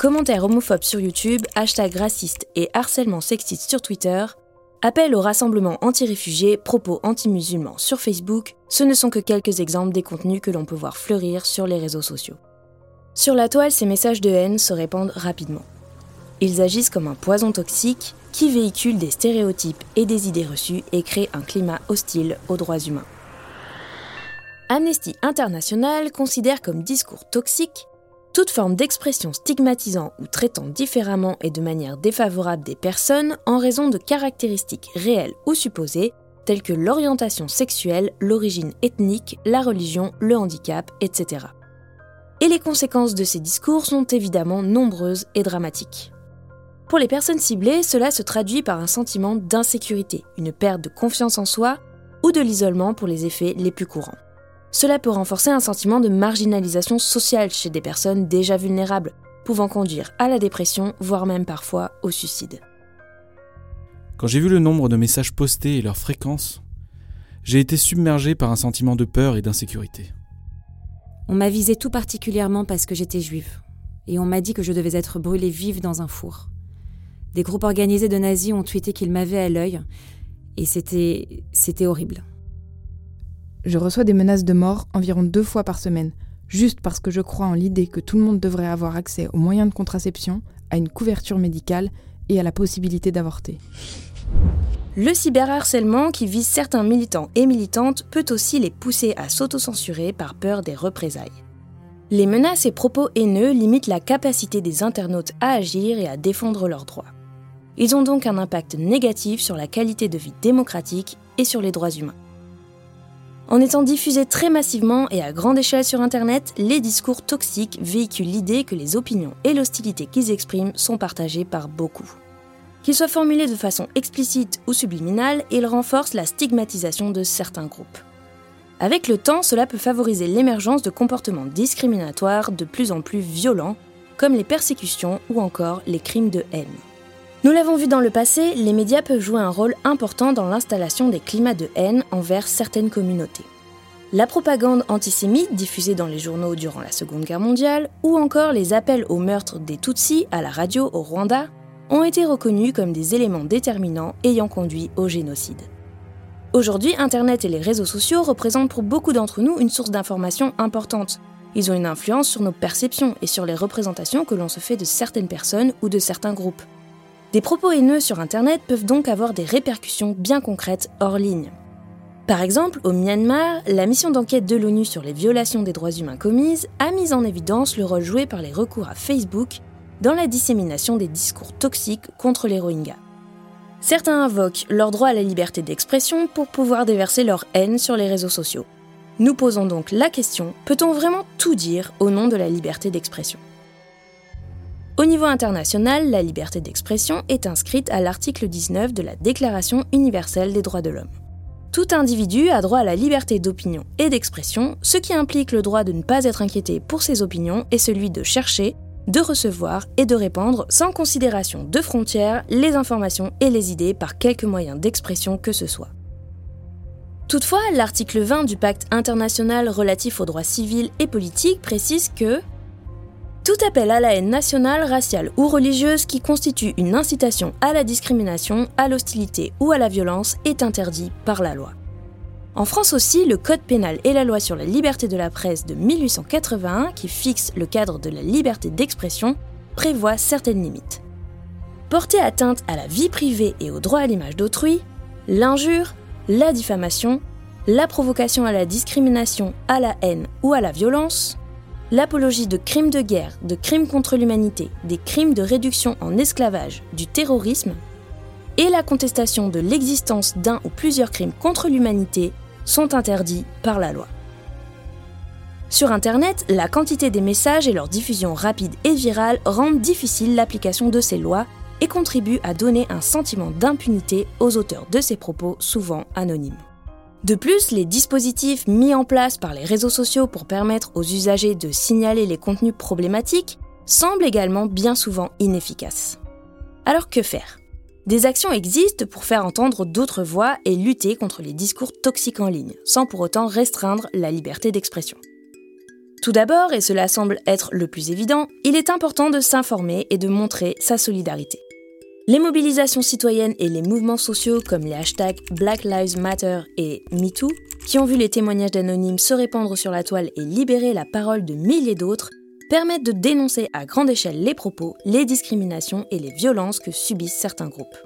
commentaires homophobes sur YouTube, hashtags racistes et harcèlement sexiste sur Twitter, appels au rassemblement anti-réfugiés, propos anti-musulmans sur Facebook, ce ne sont que quelques exemples des contenus que l'on peut voir fleurir sur les réseaux sociaux. Sur la toile, ces messages de haine se répandent rapidement. Ils agissent comme un poison toxique qui véhicule des stéréotypes et des idées reçues et crée un climat hostile aux droits humains. Amnesty International considère comme discours toxique toute forme d'expression stigmatisant ou traitant différemment et de manière défavorable des personnes en raison de caractéristiques réelles ou supposées telles que l'orientation sexuelle, l'origine ethnique, la religion, le handicap, etc. Et les conséquences de ces discours sont évidemment nombreuses et dramatiques. Pour les personnes ciblées, cela se traduit par un sentiment d'insécurité, une perte de confiance en soi ou de l'isolement pour les effets les plus courants. Cela peut renforcer un sentiment de marginalisation sociale chez des personnes déjà vulnérables, pouvant conduire à la dépression, voire même parfois au suicide. Quand j'ai vu le nombre de messages postés et leur fréquence, j'ai été submergé par un sentiment de peur et d'insécurité. On m'a visé tout particulièrement parce que j'étais juive, et on m'a dit que je devais être brûlée vive dans un four. Des groupes organisés de nazis ont tweeté qu'ils m'avaient à l'œil, et c'était. c'était horrible. Je reçois des menaces de mort environ deux fois par semaine, juste parce que je crois en l'idée que tout le monde devrait avoir accès aux moyens de contraception, à une couverture médicale et à la possibilité d'avorter. Le cyberharcèlement qui vise certains militants et militantes peut aussi les pousser à s'autocensurer par peur des représailles. Les menaces et propos haineux limitent la capacité des internautes à agir et à défendre leurs droits. Ils ont donc un impact négatif sur la qualité de vie démocratique et sur les droits humains. En étant diffusés très massivement et à grande échelle sur Internet, les discours toxiques véhiculent l'idée que les opinions et l'hostilité qu'ils expriment sont partagées par beaucoup. Qu'ils soient formulés de façon explicite ou subliminale, ils renforcent la stigmatisation de certains groupes. Avec le temps, cela peut favoriser l'émergence de comportements discriminatoires de plus en plus violents, comme les persécutions ou encore les crimes de haine. Nous l'avons vu dans le passé, les médias peuvent jouer un rôle important dans l'installation des climats de haine envers certaines communautés. La propagande antisémite diffusée dans les journaux durant la Seconde Guerre mondiale, ou encore les appels au meurtre des Tutsis à la radio au Rwanda, ont été reconnus comme des éléments déterminants ayant conduit au génocide. Aujourd'hui, Internet et les réseaux sociaux représentent pour beaucoup d'entre nous une source d'information importante. Ils ont une influence sur nos perceptions et sur les représentations que l'on se fait de certaines personnes ou de certains groupes. Des propos haineux sur Internet peuvent donc avoir des répercussions bien concrètes hors ligne. Par exemple, au Myanmar, la mission d'enquête de l'ONU sur les violations des droits humains commises a mis en évidence le rôle joué par les recours à Facebook dans la dissémination des discours toxiques contre les Rohingyas. Certains invoquent leur droit à la liberté d'expression pour pouvoir déverser leur haine sur les réseaux sociaux. Nous posons donc la question, peut-on vraiment tout dire au nom de la liberté d'expression? Au niveau international, la liberté d'expression est inscrite à l'article 19 de la Déclaration universelle des droits de l'homme. Tout individu a droit à la liberté d'opinion et d'expression, ce qui implique le droit de ne pas être inquiété pour ses opinions et celui de chercher, de recevoir et de répandre sans considération de frontières les informations et les idées par quelque moyen d'expression que ce soit. Toutefois, l'article 20 du pacte international relatif aux droits civils et politiques précise que tout appel à la haine nationale, raciale ou religieuse qui constitue une incitation à la discrimination, à l'hostilité ou à la violence est interdit par la loi. En France aussi, le Code pénal et la loi sur la liberté de la presse de 1881, qui fixe le cadre de la liberté d'expression, prévoient certaines limites. Porter atteinte à la vie privée et au droit à l'image d'autrui, l'injure, la diffamation, la provocation à la discrimination, à la haine ou à la violence, l'apologie de crimes de guerre, de crimes contre l'humanité, des crimes de réduction en esclavage, du terrorisme, et la contestation de l'existence d'un ou plusieurs crimes contre l'humanité sont interdits par la loi. Sur Internet, la quantité des messages et leur diffusion rapide et virale rendent difficile l'application de ces lois et contribuent à donner un sentiment d'impunité aux auteurs de ces propos souvent anonymes. De plus, les dispositifs mis en place par les réseaux sociaux pour permettre aux usagers de signaler les contenus problématiques semblent également bien souvent inefficaces. Alors que faire? Des actions existent pour faire entendre d'autres voix et lutter contre les discours toxiques en ligne, sans pour autant restreindre la liberté d'expression. Tout d'abord, et cela semble être le plus évident, il est important de s'informer et de montrer sa solidarité. Les mobilisations citoyennes et les mouvements sociaux comme les hashtags Black Lives Matter et MeToo, qui ont vu les témoignages d'anonymes se répandre sur la toile et libérer la parole de milliers d'autres, permettent de dénoncer à grande échelle les propos, les discriminations et les violences que subissent certains groupes.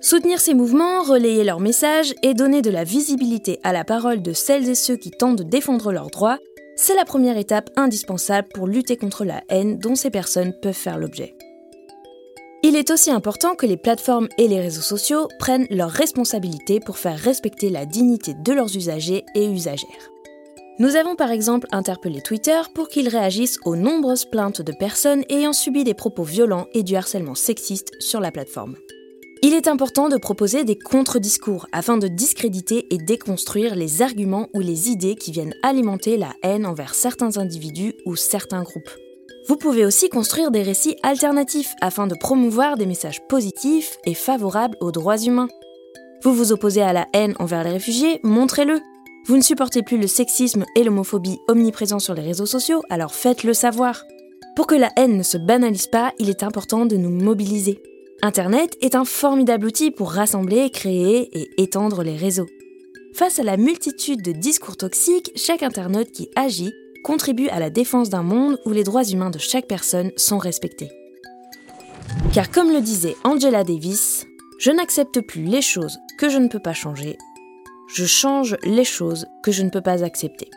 Soutenir ces mouvements, relayer leurs messages et donner de la visibilité à la parole de celles et ceux qui tentent de défendre leurs droits, c'est la première étape indispensable pour lutter contre la haine dont ces personnes peuvent faire l'objet. Il est aussi important que les plateformes et les réseaux sociaux prennent leurs responsabilités pour faire respecter la dignité de leurs usagers et usagères. Nous avons par exemple interpellé Twitter pour qu'il réagisse aux nombreuses plaintes de personnes ayant subi des propos violents et du harcèlement sexiste sur la plateforme. Il est important de proposer des contre-discours afin de discréditer et déconstruire les arguments ou les idées qui viennent alimenter la haine envers certains individus ou certains groupes. Vous pouvez aussi construire des récits alternatifs afin de promouvoir des messages positifs et favorables aux droits humains. Vous vous opposez à la haine envers les réfugiés, montrez-le. Vous ne supportez plus le sexisme et l'homophobie omniprésents sur les réseaux sociaux, alors faites-le savoir. Pour que la haine ne se banalise pas, il est important de nous mobiliser. Internet est un formidable outil pour rassembler, créer et étendre les réseaux. Face à la multitude de discours toxiques, chaque internaute qui agit contribue à la défense d'un monde où les droits humains de chaque personne sont respectés. Car comme le disait Angela Davis, je n'accepte plus les choses que je ne peux pas changer, je change les choses que je ne peux pas accepter.